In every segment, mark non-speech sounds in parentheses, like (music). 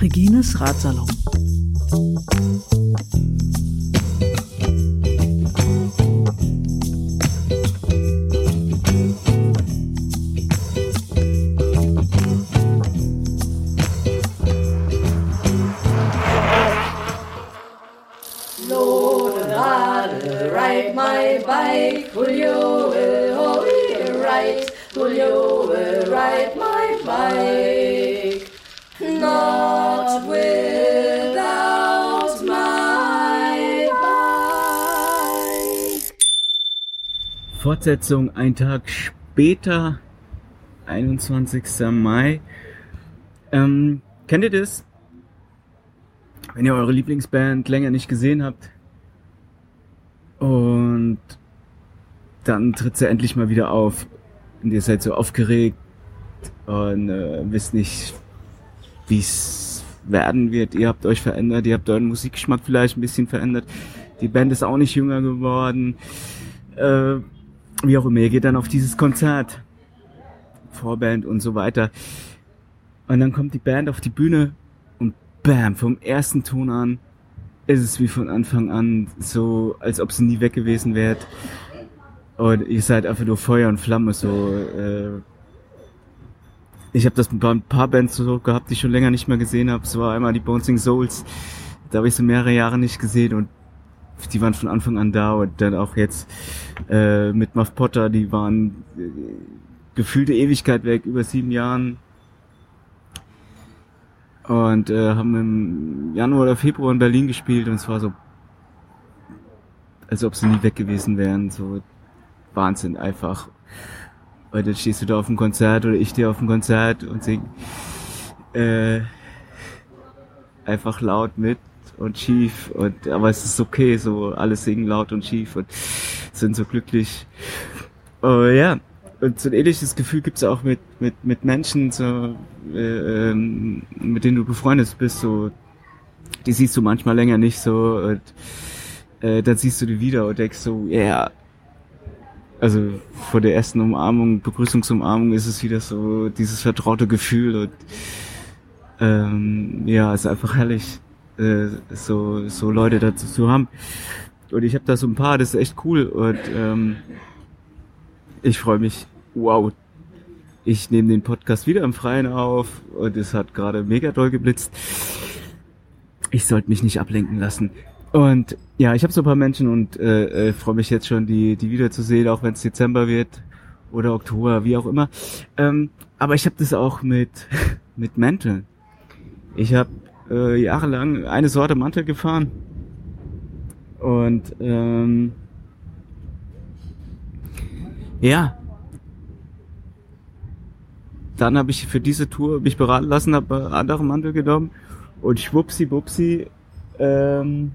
Regines Ratsalon. Fortsetzung ein Tag später, 21. Mai. Ähm, kennt ihr das? Wenn ihr eure Lieblingsband länger nicht gesehen habt und dann tritt sie endlich mal wieder auf und ihr seid so aufgeregt und äh, wisst nicht, wie es werden wird. Ihr habt euch verändert, ihr habt euren Musikgeschmack vielleicht ein bisschen verändert. Die Band ist auch nicht jünger geworden. Äh, wie auch immer, ihr geht dann auf dieses Konzert. Vorband und so weiter. Und dann kommt die Band auf die Bühne und bam, vom ersten Ton an ist es wie von Anfang an so, als ob sie nie weg gewesen wärt. Und ihr seid einfach nur Feuer und Flamme, so, äh, ich habe das mit ein paar Bands so gehabt, die ich schon länger nicht mehr gesehen habe. Es war einmal die Bouncing Souls, da habe ich so mehrere Jahre nicht gesehen und die waren von Anfang an da und dann auch jetzt äh, mit Muff Potter, die waren äh, gefühlte Ewigkeit weg, über sieben Jahren und äh, haben im Januar oder Februar in Berlin gespielt und es war so, als ob sie nie weg gewesen wären, so Wahnsinn einfach. Und dann stehst du da auf dem Konzert oder ich stehe auf dem Konzert und sing äh, einfach laut mit und schief und aber es ist okay, so alles singen laut und schief und sind so glücklich. Oh ja, und so ein ähnliches Gefühl gibt's auch mit, mit, mit Menschen, so, äh, ähm, mit denen du befreundet bist, so, die siehst du manchmal länger nicht so und äh, dann siehst du die wieder und denkst so, ja, yeah. also vor der ersten Umarmung, Begrüßungsumarmung ist es wieder so dieses vertraute Gefühl und ähm, ja, ist einfach herrlich, äh, so, so Leute dazu zu haben. Und ich habe da so ein paar, das ist echt cool und ähm, ich freue mich. Wow. Ich nehme den Podcast wieder im Freien auf und es hat gerade mega doll geblitzt. Ich sollte mich nicht ablenken lassen. Und ja, ich habe so ein paar Menschen und äh, äh, freue mich jetzt schon, die, die wiederzusehen, auch wenn es Dezember wird oder Oktober, wie auch immer. Ähm, aber ich habe das auch mit, (laughs) mit Mänteln. Ich habe äh, jahrelang eine Sorte Mantel gefahren. Und ähm, ja. Dann habe ich für diese Tour mich beraten lassen, habe andere Mantel genommen und schwuppsi bupsi ähm,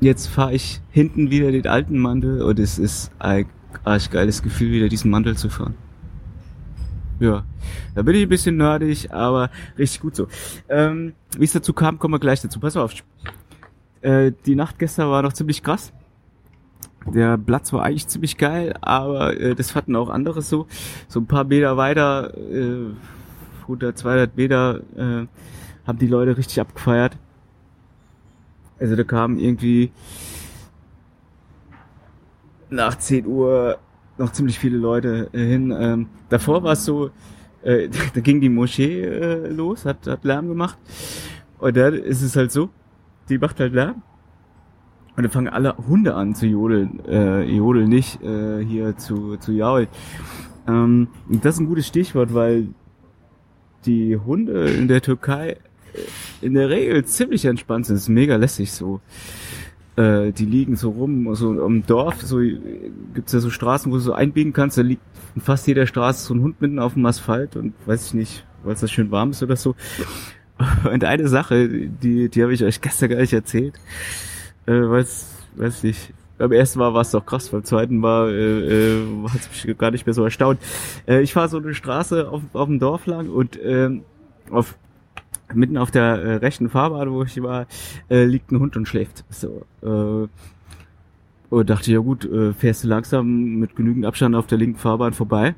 jetzt fahre ich hinten wieder den alten Mantel und es ist ein geiles Gefühl, wieder diesen Mantel zu fahren. Ja, da bin ich ein bisschen nerdig, aber richtig gut so. Ähm, Wie es dazu kam, kommen wir gleich dazu. Pass auf. Äh, die Nacht gestern war noch ziemlich krass. Der Platz war eigentlich ziemlich geil, aber äh, das hatten auch andere so. So ein paar Meter weiter, äh, 100, 200 Meter, äh, haben die Leute richtig abgefeiert. Also da kamen irgendwie nach 10 Uhr noch ziemlich viele Leute äh, hin. Ähm, davor war es so, äh, (laughs) da ging die Moschee äh, los, hat, hat Lärm gemacht. Und da ist es halt so, die macht halt Lärm. Und dann fangen alle Hunde an zu jodeln, äh, jodeln nicht, äh, hier zu, zu jaulen. Ähm, das ist ein gutes Stichwort, weil die Hunde in der Türkei äh, in der Regel ziemlich entspannt sind. Das ist mega lässig so. Äh, die liegen so rum, so im Dorf, so gibt's ja so Straßen, wo du so einbiegen kannst, da liegt in fast jeder Straße so ein Hund mitten auf dem Asphalt und weiß ich nicht, weil es da schön warm ist oder so. (laughs) Und eine Sache, die, die habe ich euch gestern gar nicht erzählt äh, weiß, weiß nicht. Beim ersten Mal war es doch krass, beim zweiten Mal äh, äh, hat es mich gar nicht mehr so erstaunt. Äh, ich fahre so eine Straße auf, auf dem Dorf lang und ähm, auf mitten auf der äh, rechten Fahrbahn, wo ich war, äh, liegt ein Hund und schläft. So. Äh, Und dachte, ja gut, äh, fährst du langsam mit genügend Abstand auf der linken Fahrbahn vorbei.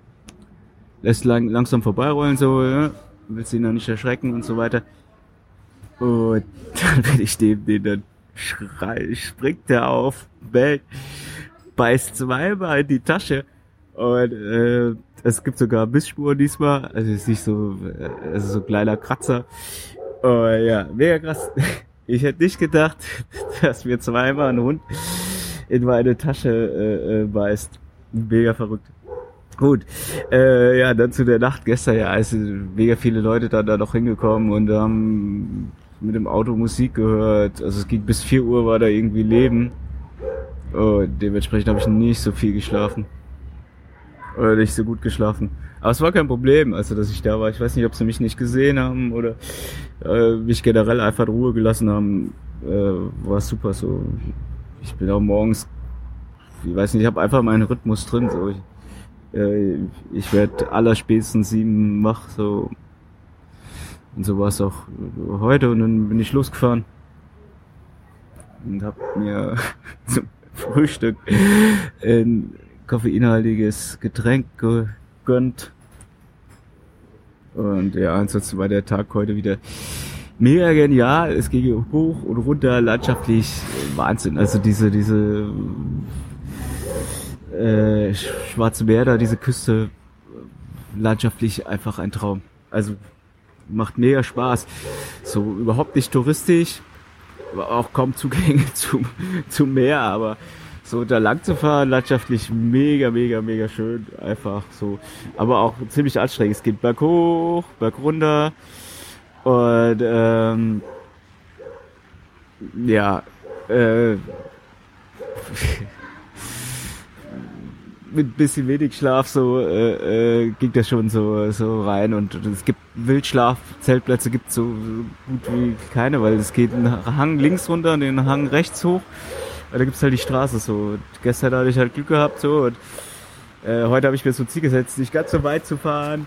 Lässt lang, langsam vorbeirollen, so, ja. Willst ihn noch nicht erschrecken und so weiter. Und (laughs) dann bin ich neben den, dann schrei, springt der auf, bellt, beißt zweimal in die Tasche. Und äh, es gibt sogar Bissspuren diesmal. Also es ist nicht so, äh, also so kleiner Kratzer. Oh ja, mega krass. (laughs) Ich hätte nicht gedacht, (laughs) dass mir zweimal ein Hund in meine Tasche äh, äh, beißt. Mega verrückt. Gut, äh, ja, dann zu der Nacht gestern, ja, sind mega viele Leute da, da noch hingekommen und haben mit dem Auto Musik gehört. Also es ging bis 4 Uhr war da irgendwie Leben. Und dementsprechend habe ich nicht so viel geschlafen. Oder nicht so gut geschlafen. Aber es war kein Problem, also dass ich da war. Ich weiß nicht, ob sie mich nicht gesehen haben oder äh, mich generell einfach in Ruhe gelassen haben. Äh, war super so. Ich bin auch morgens, ich weiß nicht, ich habe einfach meinen Rhythmus drin. So. Ich, äh, ich werde allerspätestens sieben wach. So. Und so war es auch heute und dann bin ich losgefahren und habe mir (laughs) zum Frühstück ein koffeinhaltiges Getränk gegönnt. Und ja, ansonsten war der Tag heute wieder mega genial. Es ging hoch und runter, landschaftlich Wahnsinn. Also diese, diese äh, Schwarze Meer da, diese Küste, landschaftlich einfach ein Traum. Also macht mega Spaß. So überhaupt nicht touristisch, auch kaum Zugänge (laughs) zum, zum Meer, aber so da lang zu fahren, landschaftlich mega, mega, mega schön. Einfach so. Aber auch ziemlich anstrengend. Es geht berg hoch, berg runter. Und ähm, ja, äh, (laughs) mit bisschen wenig Schlaf so äh, äh, ging das schon so so rein und es gibt Wildschlaf Zeltplätze gibt so gut wie keine, weil es geht einen Hang links runter und den Hang rechts hoch. Da gibt's halt die Straße so. Und gestern hatte ich halt Glück gehabt so und äh, heute habe ich mir so ein Ziel gesetzt, nicht ganz so weit zu fahren.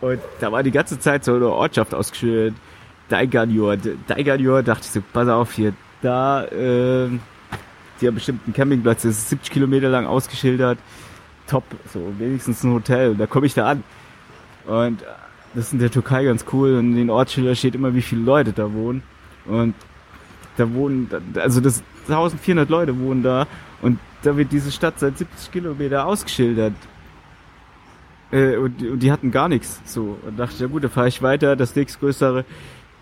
Und da war die ganze Zeit so eine Ortschaft ausgeschildert. Daiganjor. Daiganjor dachte ich so, pass auf hier, da, äh, die haben bestimmt einen Campingplatz, das ist 70 Kilometer lang ausgeschildert top, so wenigstens ein Hotel. Und da komme ich da an. Und das ist in der Türkei ganz cool. Und in den Ortsschildern steht immer, wie viele Leute da wohnen. Und da wohnen, also das 1400 Leute wohnen da. Und da wird diese Stadt seit 70 Kilometer ausgeschildert. Äh, und, und die hatten gar nichts. So. Und dachte ich, ja gut, da fahre ich weiter. Das nächstgrößere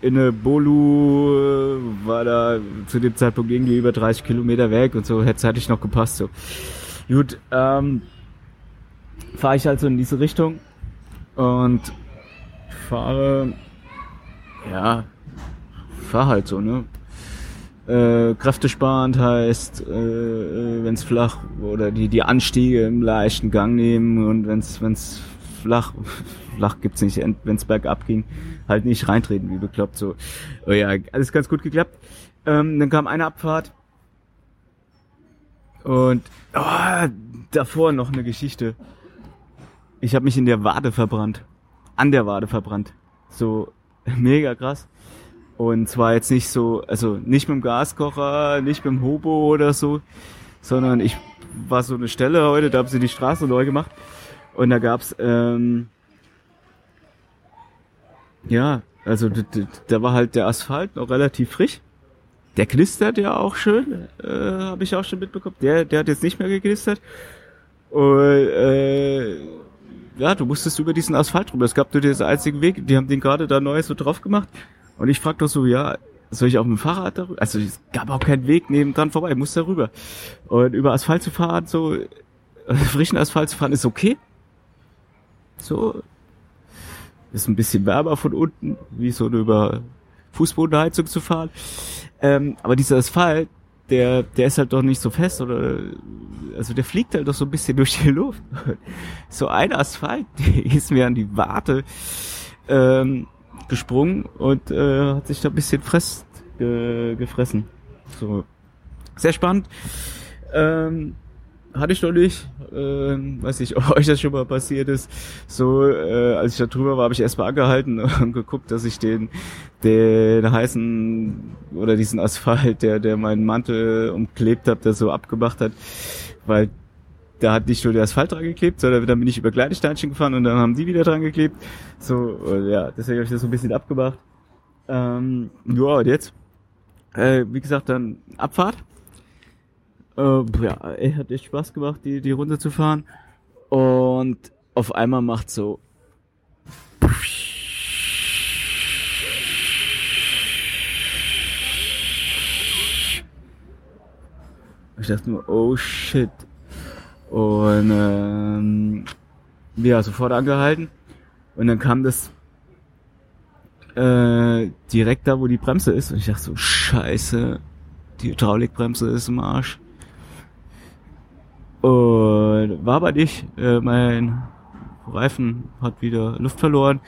in Bolu äh, war da zu dem Zeitpunkt irgendwie über 30 Kilometer weg und so hätte es zeitlich noch gepasst. So. Gut, ähm, fahre ich also in diese Richtung und fahre, ja, fahre halt so, ne? Äh, kräftesparend heißt, äh, äh wenn es flach oder die die Anstiege im leichten Gang nehmen und wenn es flach (laughs) flach gibt's nicht, wenn es bergab ging, halt nicht reintreten wie bekloppt so. Oh ja, alles ganz gut geklappt. Ähm, dann kam eine Abfahrt und oh, davor noch eine Geschichte. Ich habe mich in der Wade verbrannt. An der Wade verbrannt. So (laughs) mega krass. Und zwar jetzt nicht so, also nicht mit dem Gaskocher, nicht mit dem Hobo oder so, sondern ich war so eine Stelle heute, da haben sie die Straße neu gemacht. Und da gab's ähm, ja, also da war halt der Asphalt noch relativ frisch. Der knistert ja auch schön, äh, habe ich auch schon mitbekommen. Der, der hat jetzt nicht mehr geknistert. Und äh, ja, du musstest über diesen Asphalt drüber. Es gab nur den einzigen Weg. Die haben den gerade da neu so drauf gemacht. Und ich frag doch so, ja, soll ich auf dem Fahrrad darüber? Also es gab auch keinen Weg neben dran vorbei, ich musste darüber. Und über Asphalt zu fahren, so frischen Asphalt zu fahren, ist okay. So ist ein bisschen wärmer von unten, wie so über Fußbodenheizung zu fahren. Ähm, aber dieser Asphalt, der, der ist halt doch nicht so fest oder also der fliegt halt doch so ein bisschen (laughs) durch die Luft. So ein Asphalt, (laughs) der ist mir an die Warte ähm, gesprungen und äh, hat sich da ein bisschen fress, ge, gefressen. So sehr spannend. Ähm, hatte ich noch nicht. Ähm, weiß nicht, (laughs) ob euch das schon mal passiert ist. So, äh, als ich da drüber war, habe ich erstmal angehalten (laughs) und geguckt, dass ich den, den heißen oder diesen Asphalt, der, der meinen Mantel umklebt hat, der so abgemacht hat, weil da hat nicht nur der Asphalt dran geklebt, sondern dann bin ich über Kleidesteinchen gefahren und dann haben die wieder dran geklebt. So, ja, deswegen habe ich das so ein bisschen abgemacht. Ähm, ja, und jetzt? Äh, wie gesagt, dann Abfahrt. Äh, ja, ey, hat echt Spaß gemacht, die, die Runde zu fahren. Und auf einmal macht so ich dachte nur, oh shit. Und ähm, ja, sofort angehalten. Und dann kam das äh, direkt da, wo die Bremse ist. Und ich dachte so, scheiße, die Hydraulikbremse ist im Arsch. Und war aber nicht. Äh, mein Reifen hat wieder Luft verloren.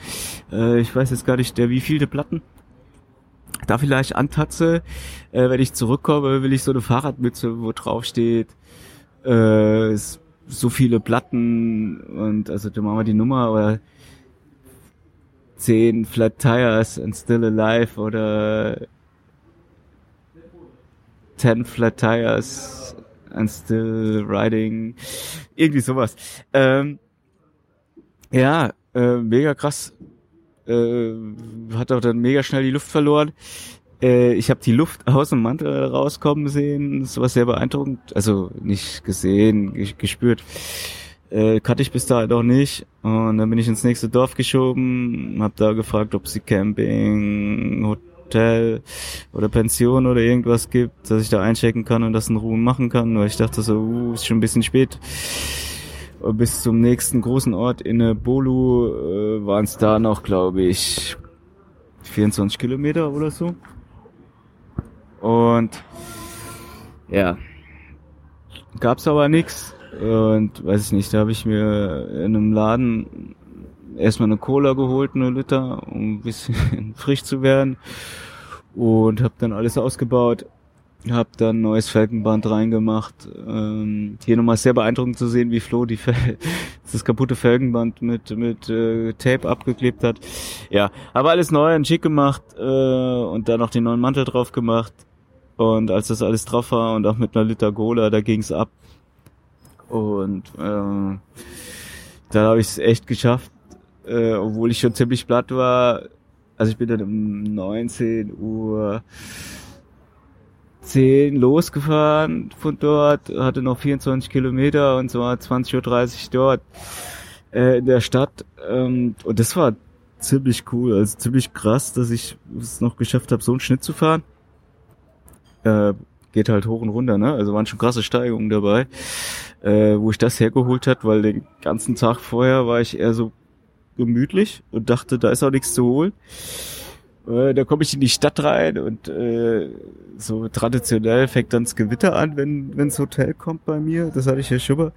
Äh, ich weiß jetzt gar nicht, der wie viele Platten. Da vielleicht antatze, äh, wenn ich zurückkomme, will ich so eine Fahrradmütze, wo drauf steht, äh, so viele Platten und also da machen wir die Nummer oder 10 Flat Tires and Still Alive oder 10 Flat Tires and Still Riding. Irgendwie sowas. Ähm, ja, äh, mega krass. Äh, hat auch dann mega schnell die Luft verloren. Äh, ich habe die Luft (laughs) aus dem Mantel rauskommen sehen. Das war sehr beeindruckend. Also nicht gesehen, gespürt. Äh, kannte ich bis dahin noch nicht. Und dann bin ich ins nächste Dorf geschoben, habe da gefragt, ob sie Camping, Hotel oder Pension oder irgendwas gibt, dass ich da einchecken kann und das in Ruhe machen kann. Weil ich dachte so, uh, ist schon ein bisschen spät. Bis zum nächsten großen Ort in Bolu äh, waren es da noch, glaube ich, 24 Kilometer oder so. Und ja, gab's aber nix. Und weiß ich nicht, da habe ich mir in einem Laden erstmal eine Cola geholt, eine Liter, um ein bisschen (laughs) frisch zu werden. Und habe dann alles ausgebaut. Hab dann neues Felgenband reingemacht. Ähm, hier nochmal sehr beeindruckend zu sehen, wie Flo die Fel (laughs) das kaputte Felgenband mit mit äh, Tape abgeklebt hat. Ja, aber alles neu und schick gemacht äh, und dann noch den neuen Mantel drauf gemacht. Und als das alles drauf war und auch mit einer Liter Gola, da ging's ab. Und äh, da habe ich es echt geschafft, äh, obwohl ich schon ziemlich platt war. Also ich bin dann um 19 Uhr 10 losgefahren von dort, hatte noch 24 Kilometer und zwar 20.30 Uhr dort äh, in der Stadt. Ähm, und das war ziemlich cool, also ziemlich krass, dass ich es noch geschafft habe, so einen Schnitt zu fahren äh, geht halt hoch und runter, ne? Also waren schon krasse Steigungen dabei, äh, wo ich das hergeholt hat, weil den ganzen Tag vorher war ich eher so gemütlich und dachte, da ist auch nichts zu holen. Äh, da komme ich in die Stadt rein und äh, so traditionell fängt dann das Gewitter an, wenn wenns Hotel kommt bei mir. Das hatte ich ja schon mal.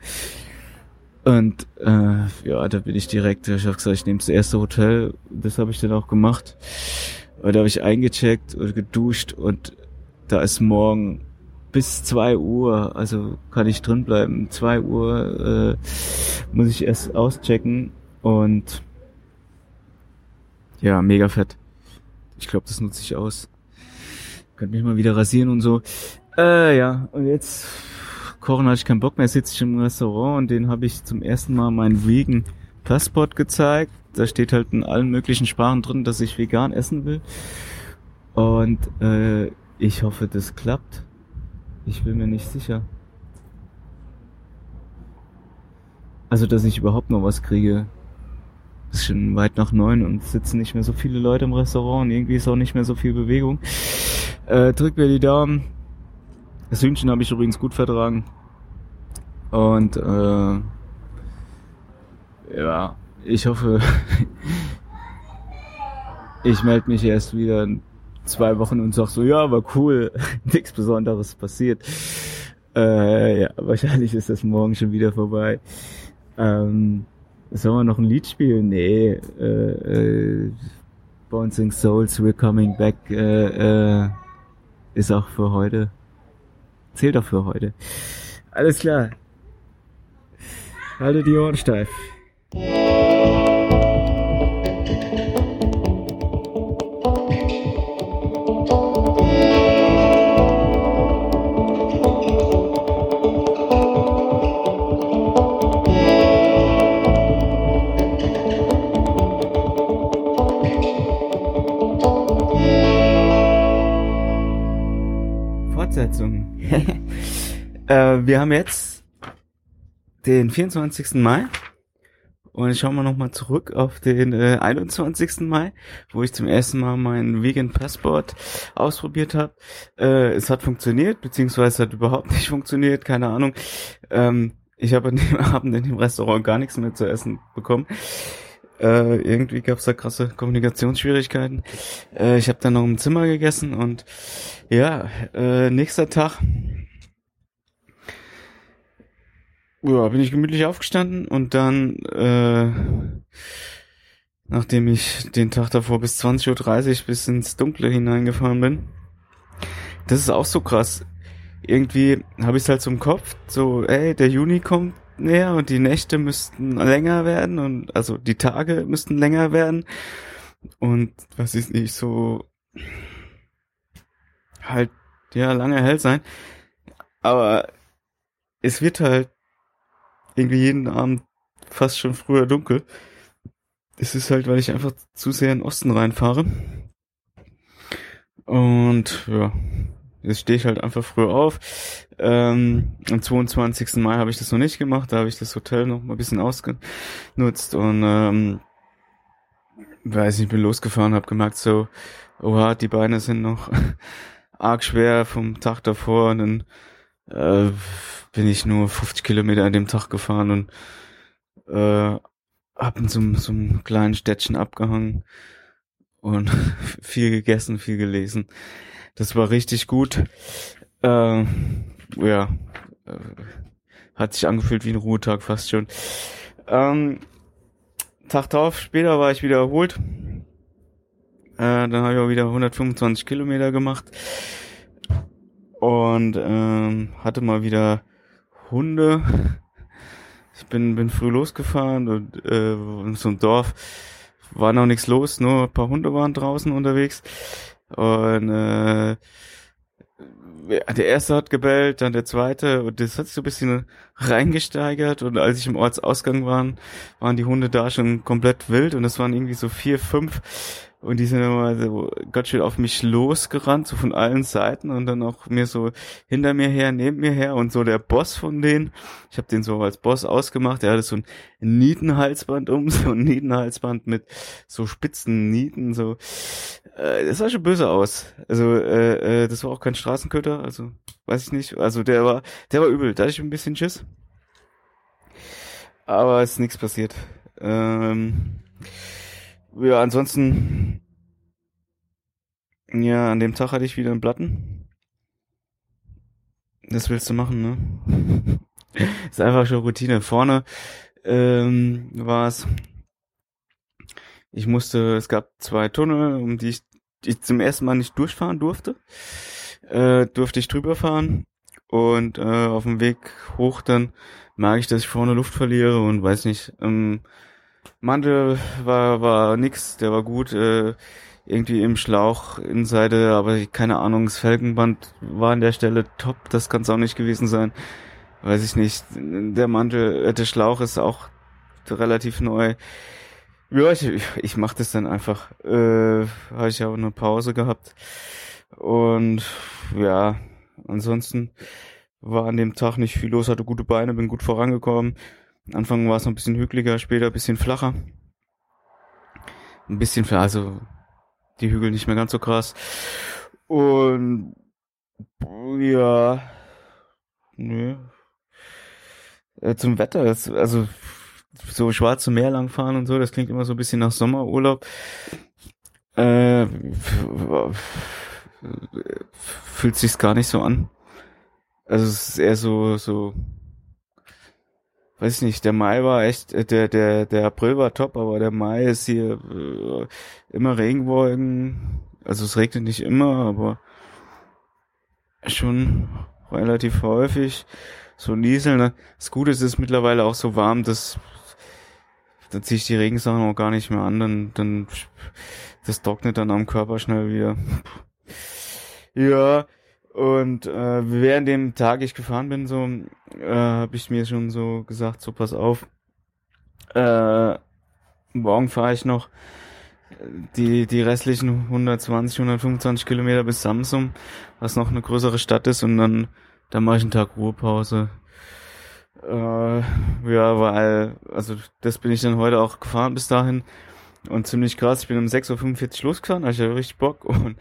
Und äh, ja, da bin ich direkt, ich habe gesagt, ich nehme das erste Hotel. Das habe ich dann auch gemacht. Und da habe ich eingecheckt und geduscht und da ist morgen bis zwei Uhr, also kann ich drin bleiben. Zwei Uhr äh, muss ich erst auschecken und ja, mega fett. Ich glaube, das nutze ich aus. Könnt mich mal wieder rasieren und so. Äh, ja, und jetzt kochen hatte ich keinen Bock mehr, sitze ich im Restaurant und den habe ich zum ersten Mal meinen Vegan Passport gezeigt. Da steht halt in allen möglichen Sprachen drin, dass ich vegan essen will. Und äh, ich hoffe, das klappt. Ich bin mir nicht sicher. Also, dass ich überhaupt noch was kriege. Es ist schon weit nach neun und sitzen nicht mehr so viele Leute im Restaurant und irgendwie ist auch nicht mehr so viel Bewegung. Äh, drück mir die Daumen. Das Hühnchen habe ich übrigens gut vertragen. Und äh, ja, ich hoffe, (laughs) ich melde mich erst wieder zwei Wochen und sag so, ja, war cool, (laughs) nichts Besonderes passiert. Äh, ja, wahrscheinlich ist das morgen schon wieder vorbei. Ähm, sollen wir noch ein Lied spielen? Nee, äh, äh, Bouncing Souls, We're Coming Back äh, äh, ist auch für heute. Zählt auch für heute. Alles klar. Halte die Ohren steif. Äh, wir haben jetzt den 24. Mai und ich schaue mal nochmal zurück auf den äh, 21. Mai, wo ich zum ersten Mal meinen Vegan Passport ausprobiert habe. Äh, es hat funktioniert, beziehungsweise hat überhaupt (laughs) nicht funktioniert, keine Ahnung. Ähm, ich habe an dem (laughs) Abend in dem Restaurant gar nichts mehr zu essen bekommen. Äh, irgendwie gab es da krasse Kommunikationsschwierigkeiten. Äh, ich habe dann noch im Zimmer gegessen und ja, äh, nächster Tag ja, bin ich gemütlich aufgestanden und dann, äh, nachdem ich den Tag davor bis 20.30 Uhr bis ins Dunkle hineingefahren bin, das ist auch so krass. Irgendwie habe ich es halt so im Kopf, so, ey, der Juni kommt näher und die Nächte müssten länger werden und also die Tage müssten länger werden. Und was ist nicht so halt ja lange hell sein, aber es wird halt irgendwie jeden Abend fast schon früher dunkel. Es ist halt, weil ich einfach zu sehr in den Osten reinfahre. Und ja, jetzt stehe ich halt einfach früher auf. Ähm, am 22. Mai habe ich das noch nicht gemacht, da habe ich das Hotel noch mal ein bisschen ausgenutzt und ähm, weiß nicht, bin losgefahren, habe gemerkt so, oha, die Beine sind noch (laughs) arg schwer vom Tag davor und dann äh, bin ich nur 50 Kilometer an dem Tag gefahren und äh, hab in so, so einem kleinen Städtchen abgehangen und (laughs) viel gegessen, viel gelesen. Das war richtig gut. Äh, ja, äh, hat sich angefühlt wie ein Ruhetag fast schon. Ähm, Tag drauf, später war ich wieder erholt. Äh, dann habe ich auch wieder 125 Kilometer gemacht und ähm, hatte mal wieder Hunde. Ich bin, bin früh losgefahren und äh, einem Dorf war noch nichts los, nur ein paar Hunde waren draußen unterwegs. Und äh, der erste hat gebellt, dann der zweite und das hat sich so ein bisschen reingesteigert und als ich im Ortsausgang war, waren die Hunde da schon komplett wild und es waren irgendwie so vier, fünf und die sind immer so ganz schön auf mich losgerannt, so von allen Seiten und dann auch mir so hinter mir her, neben mir her und so der Boss von denen. Ich habe den so als Boss ausgemacht. Der hatte so ein Nietenhalsband um, (laughs) so ein Nietenhalsband mit so spitzen Nieten, so. Äh, das sah schon böse aus. Also äh, äh, das war auch kein Straßenköter, also weiß ich nicht. Also der war, der war übel. Da hatte ich ein bisschen Schiss. Aber ist nichts passiert. Ähm, ja, ansonsten, ja, an dem Tag hatte ich wieder einen Platten. Das willst du machen, ne? (laughs) ist einfach schon Routine. Vorne ähm, war es, ich musste, es gab zwei Tunnel, um die ich, die ich zum ersten Mal nicht durchfahren durfte. Äh, durfte ich drüber fahren und äh, auf dem Weg hoch dann merke ich, dass ich vorne Luft verliere und weiß nicht, ähm, Mantel war, war nix, der war gut, äh, irgendwie im Schlauch, Innenseite, aber keine Ahnung, das Felgenband war an der Stelle top, das kann es auch nicht gewesen sein. Weiß ich nicht. Der Mantel, äh, der Schlauch ist auch relativ neu. Ja, ich, ich mach das dann einfach. Äh, habe ich auch eine Pause gehabt. Und ja, ansonsten war an dem Tag nicht viel los, hatte gute Beine, bin gut vorangekommen. Anfang war es noch ein bisschen hügeliger, später ein bisschen flacher. Ein bisschen, also die Hügel nicht mehr ganz so krass. Und ja, nö. Äh, zum Wetter, das, also so schwarze Meer langfahren und so, das klingt immer so ein bisschen nach Sommerurlaub. Äh, fühlt sich's gar nicht so an. Also es ist eher so, so weiß ich nicht, der Mai war echt, äh, der, der, der April war top, aber der Mai ist hier äh, immer Regenwolken. Also es regnet nicht immer, aber schon relativ häufig. So Nieseln. Ne? Das Gute ist, es ist mittlerweile auch so warm, dass dann ziehe ich die Regensachen auch gar nicht mehr an, dann, dann das trocknet dann am Körper schnell wieder. Ja, und äh, während dem Tag ich gefahren bin, so äh, habe ich mir schon so gesagt, so pass auf, äh, morgen fahre ich noch die die restlichen 120, 125 Kilometer bis Samsung, was noch eine größere Stadt ist, und dann dann mache ich einen Tag Ruhepause. Äh, ja, weil, also das bin ich dann heute auch gefahren bis dahin. Und ziemlich krass, ich bin um 6.45 Uhr losgefahren, hatte ich richtig Bock. Und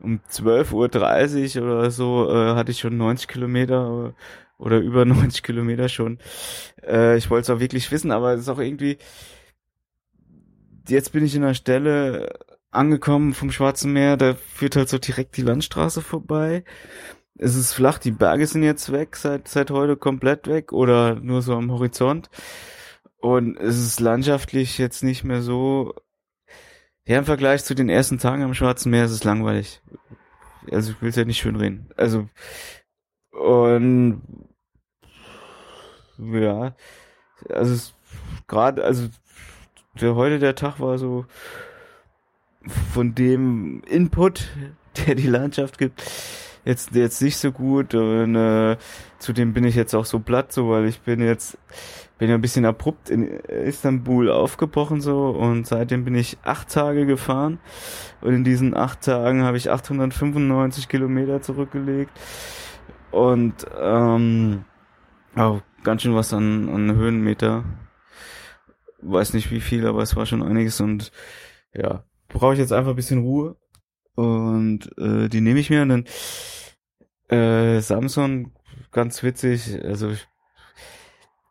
um 12.30 Uhr oder so äh, hatte ich schon 90 Kilometer oder über (laughs) 90 Kilometer schon. Äh, ich wollte es auch wirklich wissen, aber es ist auch irgendwie. Jetzt bin ich in einer Stelle angekommen vom Schwarzen Meer, da führt halt so direkt die Landstraße vorbei es ist flach, die Berge sind jetzt weg, seit, seit heute komplett weg oder nur so am Horizont. Und es ist landschaftlich jetzt nicht mehr so, ja, im Vergleich zu den ersten Tagen am Schwarzen Meer ist es langweilig. Also ich will es ja nicht schön reden. Also, und, ja, also gerade, also der heute der Tag war so von dem Input, (laughs) der die Landschaft gibt, jetzt jetzt nicht so gut und äh, zudem bin ich jetzt auch so platt so, weil ich bin jetzt bin ja ein bisschen abrupt in Istanbul aufgebrochen so und seitdem bin ich acht Tage gefahren und in diesen acht Tagen habe ich 895 Kilometer zurückgelegt und ähm, auch ganz schön was an, an Höhenmeter. Weiß nicht wie viel, aber es war schon einiges und ja, brauche ich jetzt einfach ein bisschen Ruhe und äh, die nehme ich mir und dann äh, Samsung, ganz witzig, also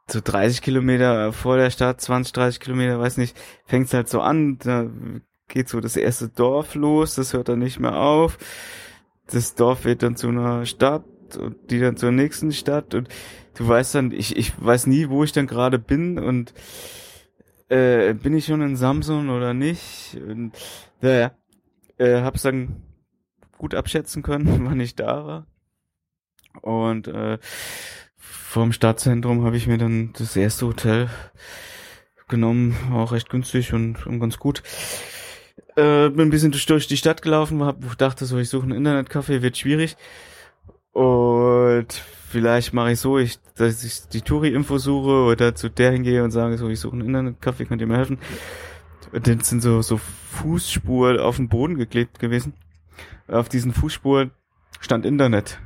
so 30 Kilometer vor der Stadt, 20, 30 Kilometer, weiß nicht, fängt's halt so an, da geht so das erste Dorf los, das hört dann nicht mehr auf. Das Dorf wird dann zu einer Stadt und die dann zur nächsten Stadt und du weißt dann, ich, ich weiß nie, wo ich dann gerade bin und äh, bin ich schon in Samsung oder nicht? Und naja, äh, hab's dann gut abschätzen können, (laughs) wann ich da war. Und äh, vom Stadtzentrum habe ich mir dann das erste Hotel genommen, war auch recht günstig und, und ganz gut. Äh, bin ein bisschen durch die Stadt gelaufen, hab, dachte so, ich suche einen Internetcafé, wird schwierig. Und vielleicht mache ich so, ich, dass ich die Touri-Info suche oder zu der hingehe und sage so, ich suche einen Internetcafé, könnt ihr mir helfen? Und dann sind so, so Fußspuren auf dem Boden geklebt gewesen. Auf diesen Fußspuren stand Internet.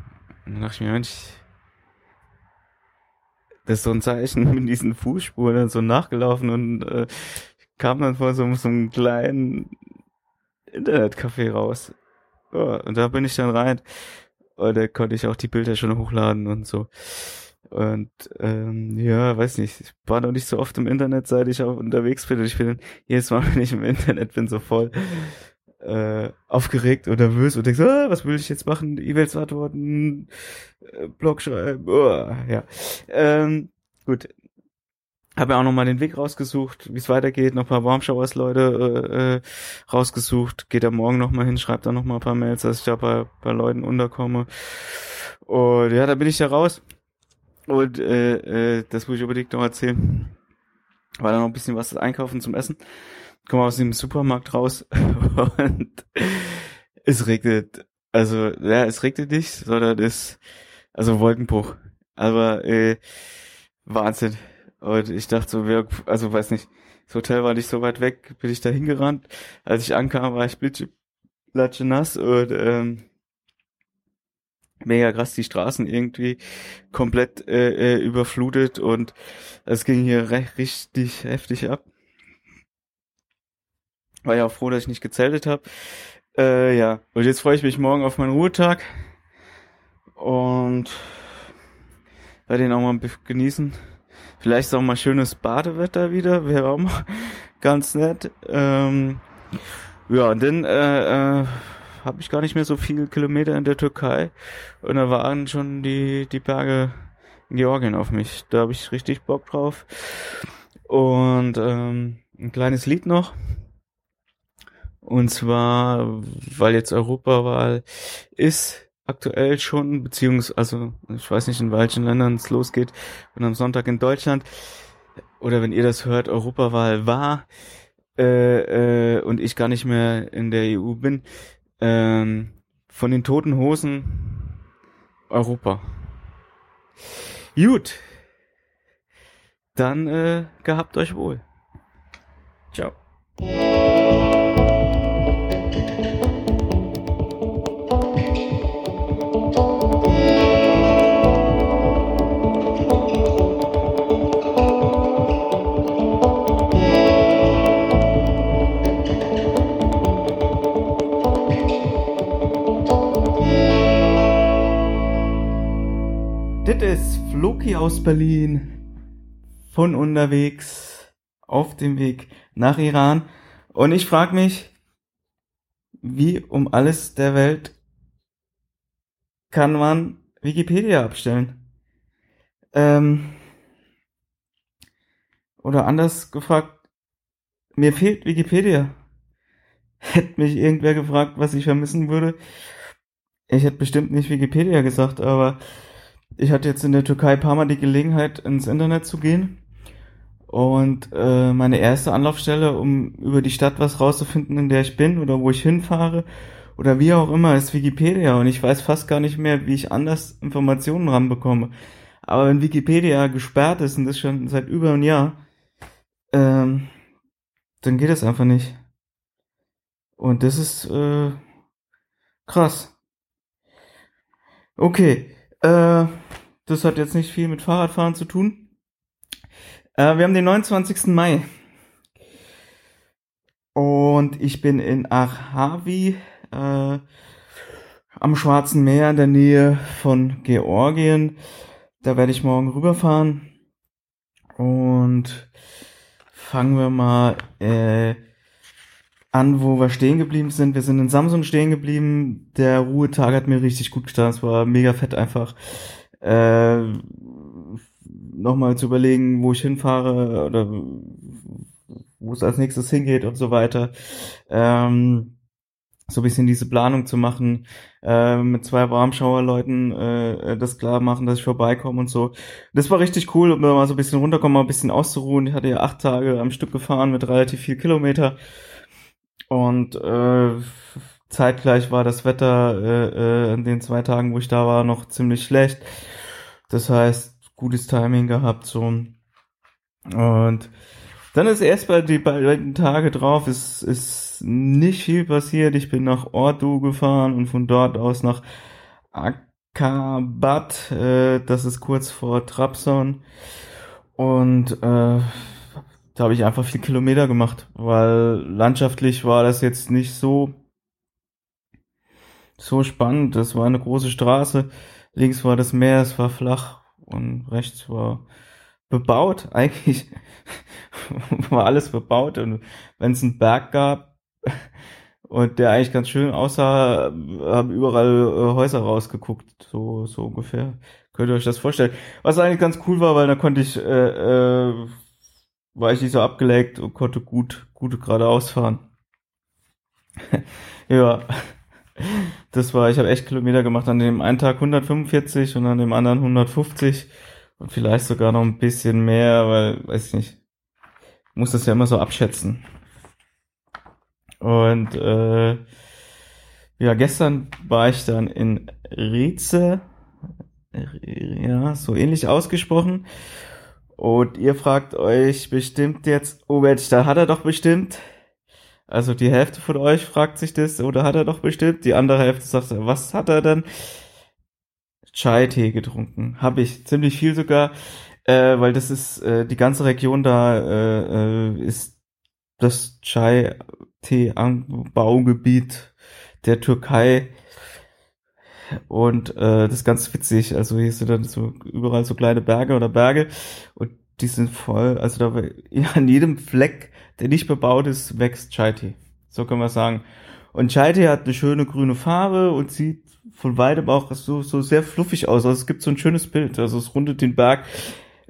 Und dann dachte ich mir, Mensch, das ist so ein Zeichen mit diesen Fußspuren dann so nachgelaufen und äh, kam dann vor so, so einem kleinen Internetcafé raus. Ja, und da bin ich dann rein. Und da konnte ich auch die Bilder schon hochladen und so. Und ähm, ja, weiß nicht, ich war noch nicht so oft im Internet, seit ich auch unterwegs bin. Und ich bin jedes Mal, (laughs) wenn ich im Internet bin, so voll äh, aufgeregt oder nervös und denkst, ah, was will ich jetzt machen? E-Mails antworten, äh, Blog schreiben, oh, ja. Ähm, gut. Habe ja auch nochmal den Weg rausgesucht, wie es weitergeht, noch ein paar Warmshowers Leute äh, äh, rausgesucht, geht da morgen nochmal hin, schreibt da nochmal ein paar Mails, dass ich da bei, bei Leuten unterkomme. Und ja, da bin ich da raus. Und äh, äh, das muss ich unbedingt noch erzählen. War da noch ein bisschen was einkaufen zum Essen komme aus dem Supermarkt raus (laughs) und es regnet. Also, ja, es regnet nicht, sondern es, also Wolkenbruch. Aber, äh, Wahnsinn. Und ich dachte so, wer, also weiß nicht, das Hotel war nicht so weit weg, bin ich da hingerannt. Als ich ankam, war ich blitsche nass und, ähm, mega krass die Straßen irgendwie komplett äh, äh, überflutet und es ging hier recht, richtig heftig ab. War ja auch froh, dass ich nicht gezeltet habe. Äh, ja, und jetzt freue ich mich morgen auf meinen Ruhetag und werde ihn auch mal genießen. Vielleicht ist auch mal schönes Badewetter wieder, (laughs) wäre auch mal ganz nett. Ähm, ja, und dann äh, äh, habe ich gar nicht mehr so viele Kilometer in der Türkei und da waren schon die, die Berge in Georgien auf mich. Da habe ich richtig Bock drauf. Und ähm, ein kleines Lied noch. Und zwar, weil jetzt Europawahl ist, aktuell schon, beziehungsweise, also ich weiß nicht, in welchen Ländern es losgeht, und am Sonntag in Deutschland, oder wenn ihr das hört, Europawahl war, äh, äh, und ich gar nicht mehr in der EU bin, ähm, von den toten Hosen Europa. Gut. Dann äh, gehabt euch wohl. Ciao. Floki aus Berlin von unterwegs auf dem Weg nach Iran. Und ich frage mich, wie um alles der Welt kann man Wikipedia abstellen? Ähm, oder anders gefragt, mir fehlt Wikipedia. Hätte mich irgendwer gefragt, was ich vermissen würde. Ich hätte bestimmt nicht Wikipedia gesagt, aber ich hatte jetzt in der Türkei ein paar Mal die Gelegenheit, ins Internet zu gehen. Und äh, meine erste Anlaufstelle, um über die Stadt was rauszufinden, in der ich bin oder wo ich hinfahre oder wie auch immer, ist Wikipedia. Und ich weiß fast gar nicht mehr, wie ich anders Informationen ranbekomme. Aber wenn Wikipedia gesperrt ist und das schon seit über einem Jahr, ähm, dann geht das einfach nicht. Und das ist äh, krass. Okay, äh, das hat jetzt nicht viel mit Fahrradfahren zu tun. Äh, wir haben den 29. Mai. Und ich bin in Arhavi äh, am Schwarzen Meer in der Nähe von Georgien. Da werde ich morgen rüberfahren. Und fangen wir mal äh, an, wo wir stehen geblieben sind. Wir sind in Samsung stehen geblieben. Der Ruhetag hat mir richtig gut getan. Es war mega fett einfach. Äh, nochmal zu überlegen, wo ich hinfahre oder wo es als nächstes hingeht und so weiter. Ähm, so ein bisschen diese Planung zu machen, äh, mit zwei Warmschauerleuten äh, das klar machen, dass ich vorbeikomme und so. Das war richtig cool, um mal so ein bisschen runterkommen, mal ein bisschen auszuruhen. Ich hatte ja acht Tage am Stück gefahren mit relativ viel Kilometer. Und äh, zeitgleich war das Wetter äh, äh, in den zwei Tagen, wo ich da war, noch ziemlich schlecht. Das heißt, gutes Timing gehabt so. Und dann ist erst bei die beiden Tage drauf, ist, ist nicht viel passiert. Ich bin nach Ordu gefahren und von dort aus nach Akabat, äh, das ist kurz vor Trabzon. Und äh, da habe ich einfach viel Kilometer gemacht, weil landschaftlich war das jetzt nicht so so spannend. Das war eine große Straße, links war das Meer, es war flach und rechts war bebaut. (laughs) Eigentlich war alles bebaut und wenn es einen Berg gab (laughs) und der eigentlich ganz schön aussah, haben überall äh, Häuser rausgeguckt, so so ungefähr. Könnt ihr euch das vorstellen? Was eigentlich ganz cool war, weil da konnte ich äh, äh, war ich nicht so abgelenkt und konnte gut, gut geradeaus fahren. (laughs) ja, das war, ich habe echt Kilometer gemacht. An dem einen Tag 145 und an dem anderen 150 und vielleicht sogar noch ein bisschen mehr, weil, weiß ich nicht, ich muss das ja immer so abschätzen. Und äh, ja, gestern war ich dann in Rize, ja, so ähnlich ausgesprochen. Und ihr fragt euch bestimmt jetzt, oh Mensch, da hat er doch bestimmt. Also die Hälfte von euch fragt sich das, oder hat er doch bestimmt. Die andere Hälfte sagt, was hat er denn? Chai-Tee getrunken. Habe ich ziemlich viel sogar, äh, weil das ist, äh, die ganze Region da äh, äh, ist das Chai-Tee-Anbaugebiet der Türkei. Und äh, das ist ganz witzig. Also hier sind dann so überall so kleine Berge oder Berge und die sind voll, also da (laughs) an jedem Fleck, der nicht bebaut ist, wächst Chai-Tee. So können wir sagen. Und Chai-Tee hat eine schöne grüne Farbe und sieht von weitem auch so, so sehr fluffig aus. Also es gibt so ein schönes Bild. Also es rundet den Berg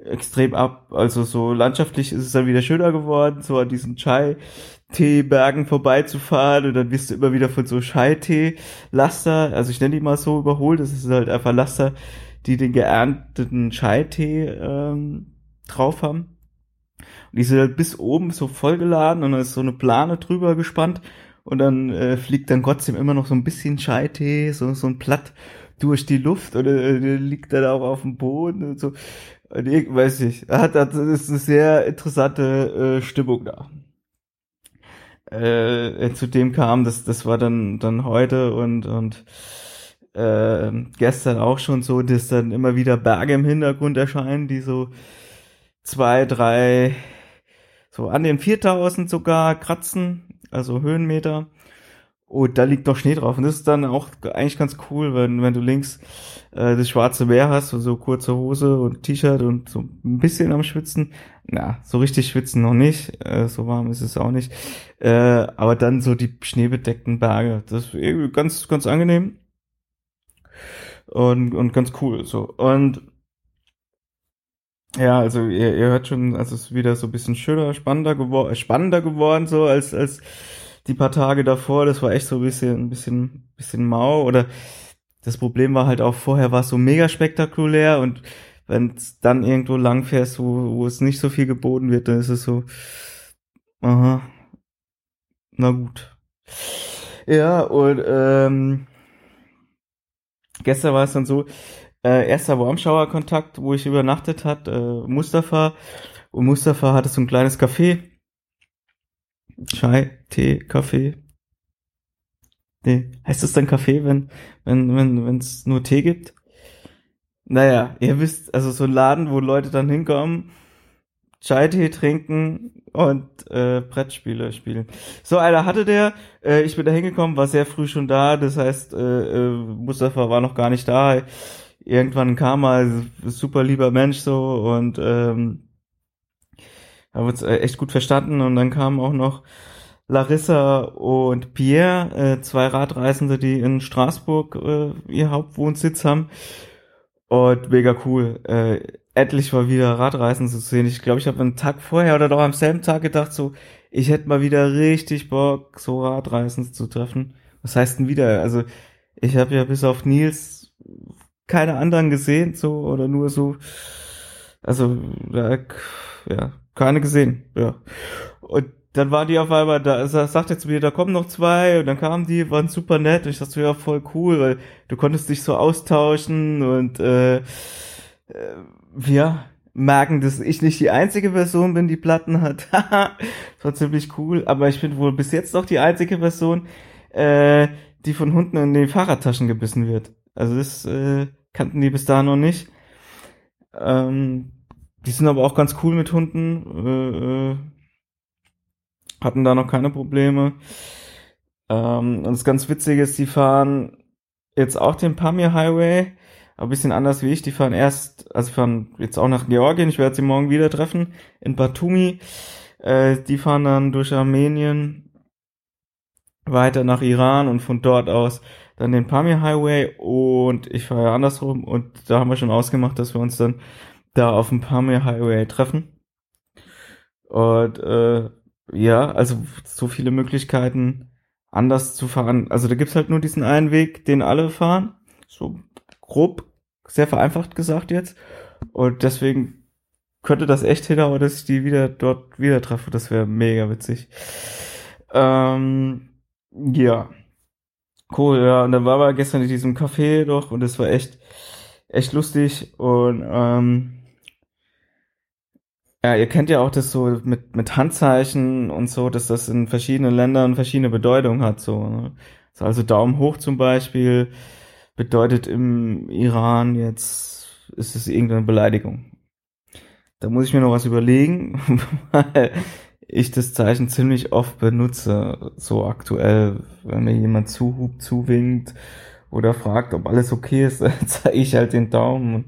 extrem ab. Also so landschaftlich ist es dann wieder schöner geworden, so an diesen Chai-Tee-Bergen vorbeizufahren und dann wirst du immer wieder von so Chai-Tee-Laster, also ich nenne die mal so überholt, das ist halt einfach Laster, die den geernteten Chai-Tee ähm, drauf haben. Und die sind halt bis oben so vollgeladen und dann ist so eine Plane drüber gespannt und dann äh, fliegt dann trotzdem immer noch so ein bisschen Chai-Tee, so, so ein Platt durch die Luft oder äh, liegt dann auch auf dem Boden und so. Und ich weiß nicht, hat, hat, ist eine sehr interessante äh, Stimmung da. Äh, zu dem kam, das, das war dann, dann heute und, und äh, gestern auch schon so, dass dann immer wieder Berge im Hintergrund erscheinen, die so zwei, drei, so an den 4000 sogar kratzen, also Höhenmeter. Und da liegt doch Schnee drauf. Und das ist dann auch eigentlich ganz cool, wenn, wenn du links äh, das schwarze Meer hast, so, so kurze Hose und T-Shirt und so ein bisschen am Schwitzen. Na, so richtig schwitzen noch nicht. Äh, so warm ist es auch nicht. Äh, aber dann so die schneebedeckten Berge. Das ist irgendwie ganz, ganz angenehm. Und, und ganz cool. So. Und ja, also ihr, ihr hört schon, also es ist wieder so ein bisschen schöner, spannender geworden, spannender geworden, so als, als die paar Tage davor, das war echt so ein bisschen, ein bisschen, bisschen mau oder das Problem war halt auch vorher war es so mega spektakulär und wenn es dann irgendwo lang fährst, wo, wo es nicht so viel geboten wird, dann ist es so, aha, na gut. Ja, und ähm, gestern war es dann so, äh, erster Warmschauer-Kontakt, wo ich übernachtet hat, äh, Mustafa. Und Mustafa hatte so ein kleines Café Chai, Tee, Kaffee. Nee, heißt das dann Kaffee, wenn wenn wenn wenn es nur Tee gibt? Naja, ihr wisst, also so ein Laden, wo Leute dann hinkommen, Chai-Tee trinken und äh, Brettspiele spielen. So einer hatte der, äh, ich bin da hingekommen, war sehr früh schon da, das heißt, äh, äh, Mustafa war noch gar nicht da. Irgendwann kam er, super lieber Mensch so und ähm, haben uns äh, echt gut verstanden und dann kamen auch noch Larissa und Pierre, äh, zwei Radreisende, die in Straßburg äh, ihr Hauptwohnsitz haben. Und mega cool. Äh, endlich mal wieder Radreisen zu sehen. Ich glaube, ich habe einen Tag vorher oder doch am selben Tag gedacht, so, ich hätte mal wieder richtig Bock, so Radreisen zu treffen. Was heißt denn wieder? Also, ich habe ja bis auf Nils keine anderen gesehen, so, oder nur so, also, ja, keine gesehen, ja. Und dann war die auf einmal da, sagte zu mir, da kommen noch zwei und dann kamen die, waren super nett und ich dachte, ja, voll cool, weil du konntest dich so austauschen und äh, äh, ja, merken, dass ich nicht die einzige Person bin, die Platten hat. (laughs) das war ziemlich cool, aber ich bin wohl bis jetzt noch die einzige Person, äh, die von Hunden in die Fahrradtaschen gebissen wird. Also das äh, kannten die bis da noch nicht. Ähm, die sind aber auch ganz cool mit Hunden. Äh, äh, hatten da noch keine Probleme. Ähm, und das ganz Witzige ist, die fahren jetzt auch den Pamir Highway, aber ein bisschen anders wie ich. Die fahren erst, also fahren jetzt auch nach Georgien. Ich werde sie morgen wieder treffen in Batumi. Äh, die fahren dann durch Armenien weiter nach Iran und von dort aus dann den Pamir Highway und ich fahre ja andersrum und da haben wir schon ausgemacht, dass wir uns dann da auf dem Pamir Highway treffen. Und äh, ja, also so viele Möglichkeiten anders zu fahren. Also da gibt's halt nur diesen einen Weg, den alle fahren. So grob, sehr vereinfacht gesagt jetzt. Und deswegen könnte das echt hinhauen, dass ich die wieder dort wieder treffe. Das wäre mega witzig. Ähm, ja. Cool, ja. Und dann war wir gestern in diesem Café doch und es war echt, echt lustig. Und ähm, ja, ihr kennt ja auch das so mit, mit Handzeichen und so, dass das in verschiedenen Ländern verschiedene Bedeutungen hat. So, ne? Also Daumen hoch zum Beispiel bedeutet im Iran jetzt, ist es irgendeine Beleidigung. Da muss ich mir noch was überlegen, (laughs) weil ich das Zeichen ziemlich oft benutze, so aktuell, wenn mir jemand zuhupt, zuwinkt oder fragt, ob alles okay ist, (laughs) zeige ich halt den Daumen und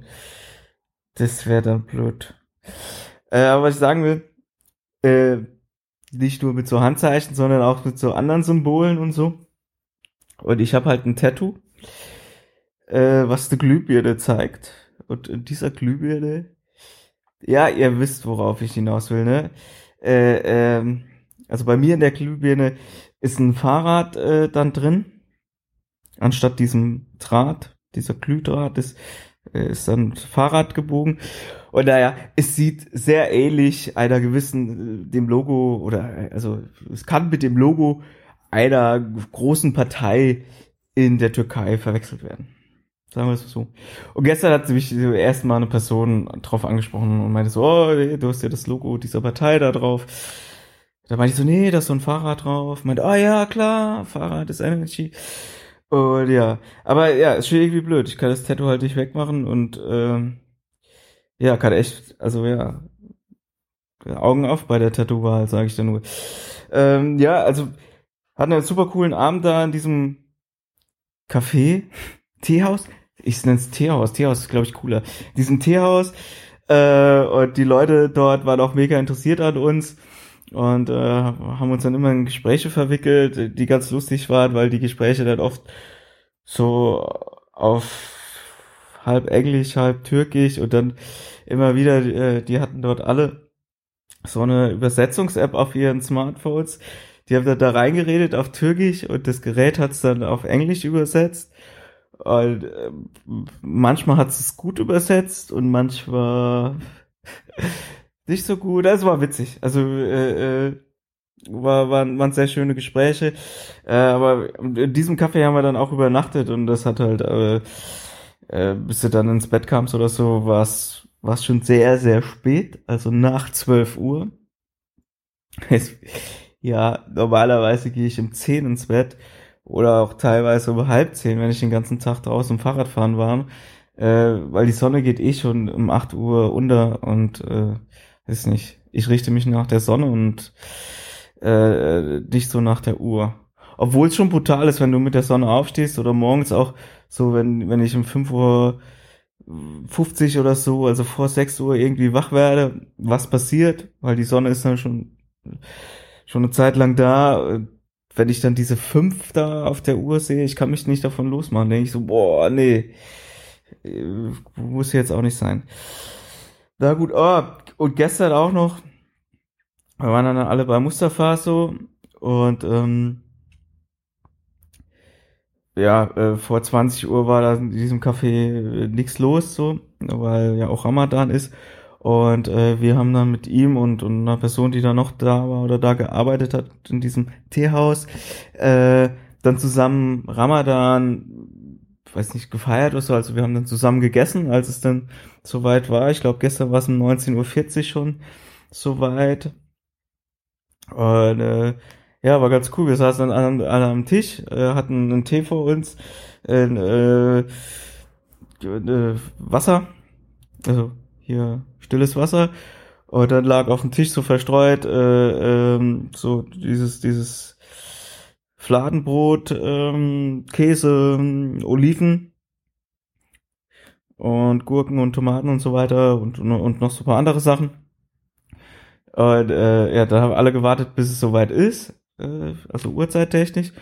das wäre dann blöd. Äh, aber was ich sagen will, äh, nicht nur mit so Handzeichen, sondern auch mit so anderen Symbolen und so. Und ich habe halt ein Tattoo, äh, was eine Glühbirne zeigt. Und in dieser Glühbirne ja, ihr wisst, worauf ich hinaus will, ne? Äh, ähm, also bei mir in der Glühbirne ist ein Fahrrad äh, dann drin, anstatt diesem Draht, dieser Glühdraht ist, ist dann Fahrrad gebogen. Und naja, es sieht sehr ähnlich einer gewissen, äh, dem Logo, oder also es kann mit dem Logo einer großen Partei in der Türkei verwechselt werden. Sagen wir es so. Und gestern hat mich so erstmal eine Person drauf angesprochen und meinte so, oh, du hast ja das Logo dieser Partei da drauf. Da meinte ich so, nee, da ist so ein Fahrrad drauf. Meinte, oh, ja, klar, Fahrrad ist Energy. Und ja, aber ja, ist schon irgendwie blöd. Ich kann das Tattoo halt nicht wegmachen und ähm, ja, kann echt, also ja, Augen auf bei der Tattoo-Wahl, sage ich da nur. Ähm, ja, also hatten einen super coolen Abend da in diesem Café, (laughs) Teehaus. Ich nenne es Teehaus. Teehaus ist, glaube ich, cooler. In diesem Teehaus. Äh, und die Leute dort waren auch mega interessiert an uns und äh, haben uns dann immer in Gespräche verwickelt, die ganz lustig waren, weil die Gespräche dann oft so auf halb Englisch, halb Türkisch und dann immer wieder, äh, die hatten dort alle so eine Übersetzungs-App auf ihren Smartphones. Die haben dann da reingeredet auf Türkisch und das Gerät hat es dann auf Englisch übersetzt. Und äh, manchmal hat es gut übersetzt und manchmal nicht so gut. Das war witzig. Also äh, äh, war, waren, waren sehr schöne Gespräche. Äh, aber in diesem Café haben wir dann auch übernachtet und das hat halt, äh, äh, bis du dann ins Bett kamst oder so, war es schon sehr, sehr spät, also nach 12 Uhr. Es, ja, normalerweise gehe ich um 10 ins Bett oder auch teilweise um halb 10, wenn ich den ganzen Tag draußen Fahrrad fahren war, äh, weil die Sonne geht eh schon um 8 Uhr unter und äh, weiß nicht, ich richte mich nach der Sonne und äh, nicht so nach der Uhr. Obwohl es schon brutal ist, wenn du mit der Sonne aufstehst oder morgens auch so, wenn, wenn ich um 5 Uhr 50 oder so, also vor 6 Uhr irgendwie wach werde, was passiert, weil die Sonne ist dann schon, schon eine Zeit lang da. Wenn ich dann diese 5 da auf der Uhr sehe, ich kann mich nicht davon losmachen, denke ich so, boah, nee, muss jetzt auch nicht sein. Na gut, oh, und gestern auch noch, wir waren dann alle bei Mustafa so und ähm, ja, äh, vor 20 Uhr war da in diesem Café äh, nichts los so, weil ja auch Ramadan ist. Und äh, wir haben dann mit ihm und, und einer Person, die da noch da war oder da gearbeitet hat in diesem Teehaus, äh, dann zusammen Ramadan, weiß nicht, gefeiert oder so. Also wir haben dann zusammen gegessen, als es dann soweit war. Ich glaube, gestern war es um 19.40 Uhr schon soweit. Und äh, ja, war ganz cool. Wir saßen dann alle, alle am Tisch, äh, hatten einen Tee vor uns, äh, äh, Wasser, also hier stilles Wasser. Und dann lag auf dem Tisch so verstreut äh, ähm, so dieses dieses Fladenbrot, ähm, Käse, Oliven und Gurken und Tomaten und so weiter und, und noch so ein paar andere Sachen. Und äh, ja, da haben alle gewartet, bis es soweit ist, äh, also uhrzeittechnisch.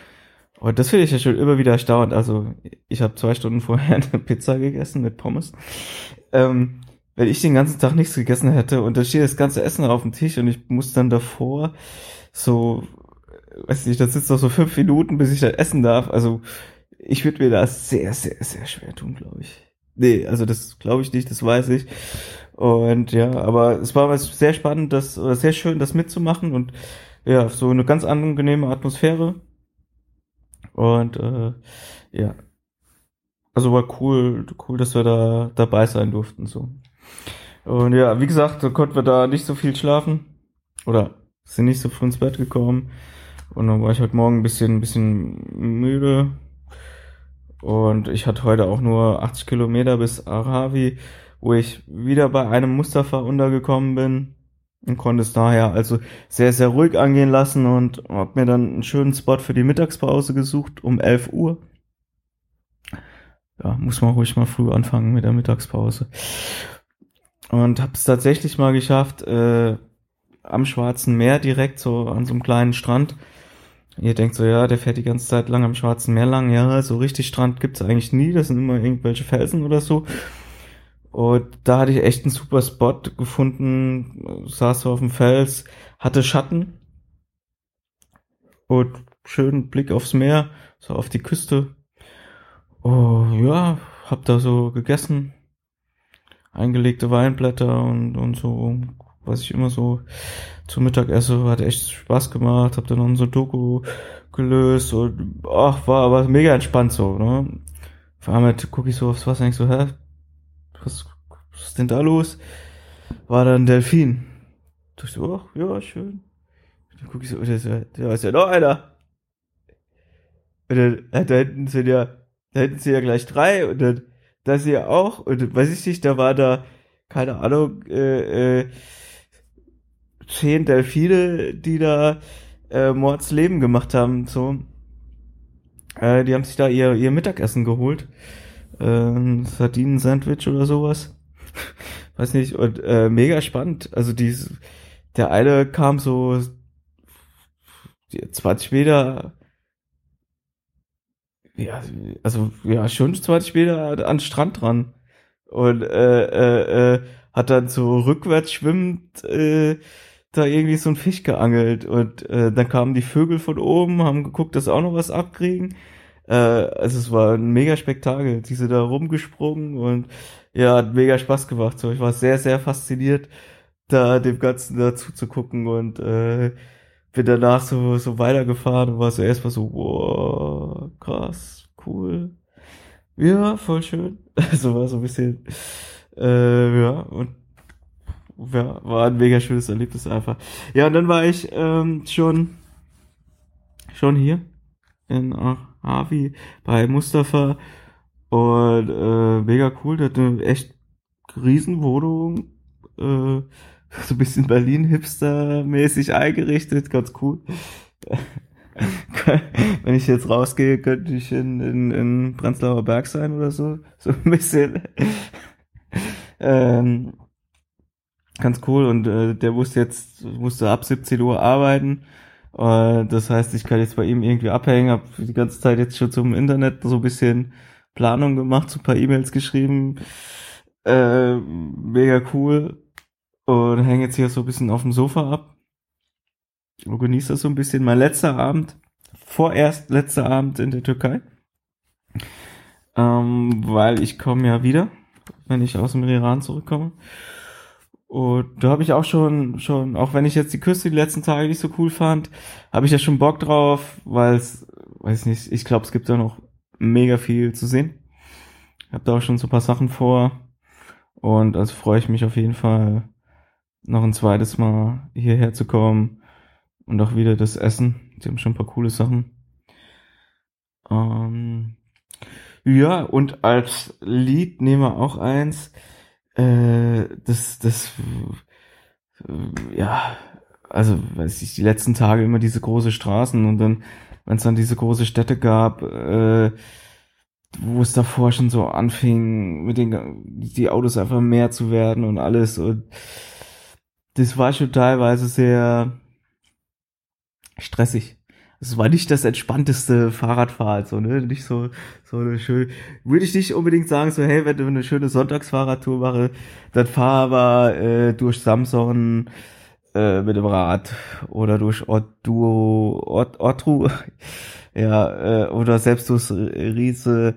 Und das finde ich ja schon immer wieder erstaunt. Also ich habe zwei Stunden vorher (laughs) eine Pizza gegessen mit Pommes. Ähm, wenn ich den ganzen Tag nichts gegessen hätte und da steht das ganze Essen auf dem Tisch und ich muss dann davor so, weiß nicht, das sitzt noch so fünf Minuten, bis ich dann essen darf. Also ich würde mir das sehr, sehr, sehr schwer tun, glaube ich. Nee, also das glaube ich nicht, das weiß ich. Und ja, aber es war was sehr spannend, das oder sehr schön, das mitzumachen und ja, so eine ganz angenehme Atmosphäre. Und äh, ja, also war cool, cool, dass wir da dabei sein durften so. Und ja, wie gesagt, da konnten wir da nicht so viel schlafen oder sind nicht so früh ins Bett gekommen. Und dann war ich heute Morgen ein bisschen, ein bisschen müde, und ich hatte heute auch nur 80 Kilometer bis Aravi, wo ich wieder bei einem Mustafa untergekommen bin und konnte es daher also sehr, sehr ruhig angehen lassen und habe mir dann einen schönen Spot für die Mittagspause gesucht um 11 Uhr. Ja, muss man ruhig mal früh anfangen mit der Mittagspause. Und habe es tatsächlich mal geschafft, äh, am Schwarzen Meer direkt so an so einem kleinen Strand Ihr denkt so, ja, der fährt die ganze Zeit lang am Schwarzen Meer lang. Ja, so richtig Strand gibt's eigentlich nie. Das sind immer irgendwelche Felsen oder so. Und da hatte ich echt einen super Spot gefunden, saß so auf dem Fels, hatte Schatten und schönen Blick aufs Meer, so auf die Küste. Oh, ja, hab da so gegessen, eingelegte Weinblätter und, und so, was ich immer so zum Mittag esse, hat echt Spaß gemacht, hab dann noch so Doku gelöst und ach, war aber mega entspannt so, ne? Vor allem gucke ich so aufs Wasser und denk so, hä, was, was ist denn da los? War dann Delfin. Da ich so, ach, ja, schön. Dann gucke ich so, da ist, ja, da ist ja noch einer. Und dann, äh, da hinten sind ja, da hinten sind ja gleich drei und dann, da ist ja auch, und weiß ich nicht, da war da, keine Ahnung, äh, äh, zehn Delfine, die da äh, Mords Leben gemacht haben, so. Äh, die haben sich da ihr, ihr Mittagessen geholt. Äh, Sardinen-Sandwich oder sowas. (laughs) Weiß nicht, und äh, mega spannend. Also die, der eine kam so 20 Meter, ja, also ja, schon 20 Meter an den Strand dran. Und äh, äh, äh, hat dann so rückwärts schwimmend äh, da irgendwie so ein Fisch geangelt und äh, dann kamen die Vögel von oben, haben geguckt, dass sie auch noch was abkriegen. Äh, also es war ein mega Spektakel. Die sind da rumgesprungen und ja, hat mega Spaß gemacht. So, ich war sehr, sehr fasziniert, da dem Ganzen dazu zu gucken und äh, bin danach so, so weitergefahren und war so erstmal so, wow, krass, cool. Ja, voll schön. (laughs) Also war so ein bisschen, äh, ja, und ja, war ein mega schönes Erlebnis einfach. Ja, und dann war ich ähm, schon schon hier in Avi bei Mustafa und äh, mega cool. Der hat eine echt Riesenwohnung, äh, (laughs) so ein bisschen Berlin-Hipster-mäßig eingerichtet, ganz cool. (laughs) Wenn ich jetzt rausgehe, könnte ich in, in, in Prenzlauer Berg sein oder so. So ein bisschen. (laughs) ähm, ganz cool und äh, der wusste jetzt, musste ab 17 Uhr arbeiten. Äh, das heißt, ich kann jetzt bei ihm irgendwie abhängen, habe die ganze Zeit jetzt schon zum Internet so ein bisschen Planung gemacht, so ein paar E-Mails geschrieben. Äh, mega cool. Und hänge jetzt hier so ein bisschen auf dem Sofa ab. Und genieße das so ein bisschen. Mein letzter Abend, vorerst letzter Abend in der Türkei. Ähm, weil ich komme ja wieder, wenn ich aus dem Iran zurückkomme. Und da habe ich auch schon, schon, auch wenn ich jetzt die Küste die letzten Tage nicht so cool fand, habe ich ja schon Bock drauf, weil es, weiß nicht, ich glaube, es gibt da noch mega viel zu sehen. Ich habe da auch schon so ein paar Sachen vor. Und also freue ich mich auf jeden Fall, noch ein zweites Mal hierher zu kommen. Und auch wieder das Essen. Die haben schon ein paar coole Sachen. Ähm, ja, und als Lied nehmen wir auch eins äh, das, das, ja, also, weiß ich, die letzten Tage immer diese große Straßen und dann, wenn es dann diese große Städte gab, äh, wo es davor schon so anfing, mit den die Autos einfach mehr zu werden und alles und das war schon teilweise sehr stressig es war nicht das entspannteste Fahrradfahren, so, ne? Nicht so, so eine schöne, würde ich nicht unbedingt sagen, so, hey, wenn du eine schöne Sonntagsfahrradtour mache, dann fahr aber äh, durch Samson äh, mit dem Rad oder durch Otduo, Ot, Otru, (laughs) ja, äh, oder selbst durchs Riese,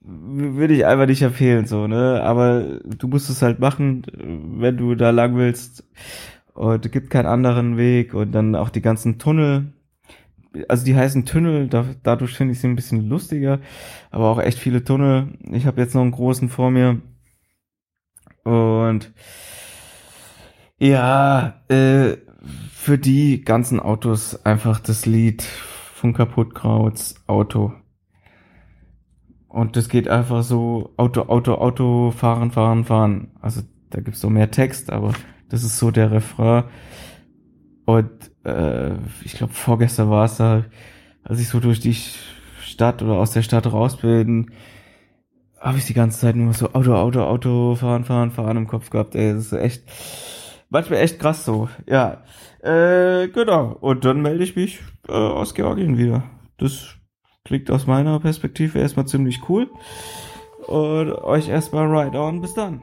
würde ich einfach nicht empfehlen, so, ne? Aber du musst es halt machen, wenn du da lang willst. Und es gibt keinen anderen Weg und dann auch die ganzen Tunnel, also die heißen Tunnel, da, dadurch finde ich sie ein bisschen lustiger, aber auch echt viele Tunnel. Ich habe jetzt noch einen großen vor mir. Und ja, äh, für die ganzen Autos einfach das Lied von Kaputtkrauts Auto. Und das geht einfach so Auto, Auto, Auto, fahren, fahren, fahren. Also da gibt's so mehr Text, aber das ist so der Refrain. Und äh, ich glaube, vorgestern war es da, als ich so durch die Stadt oder aus der Stadt raus bin, habe ich die ganze Zeit nur so Auto, Auto, Auto, fahren, fahren, fahren im Kopf gehabt. Ey, das ist echt, manchmal echt krass so. Ja, äh, genau. Und dann melde ich mich äh, aus Georgien wieder. Das klingt aus meiner Perspektive erstmal ziemlich cool. Und euch erstmal right on. Bis dann.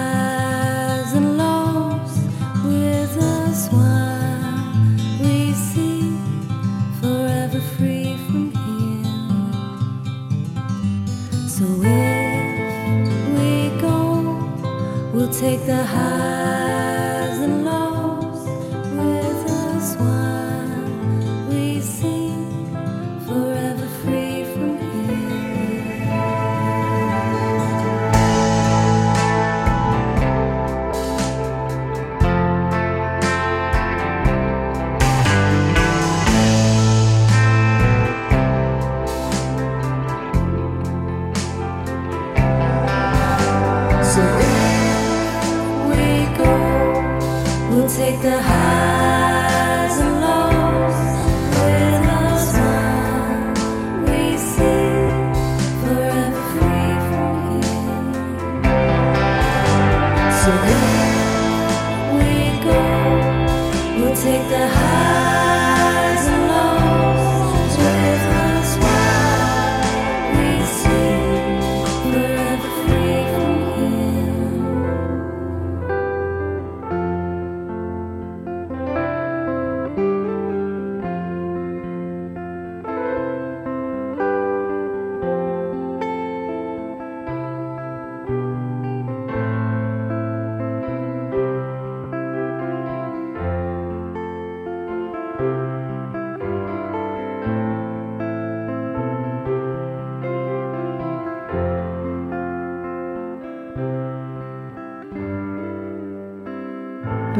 the high.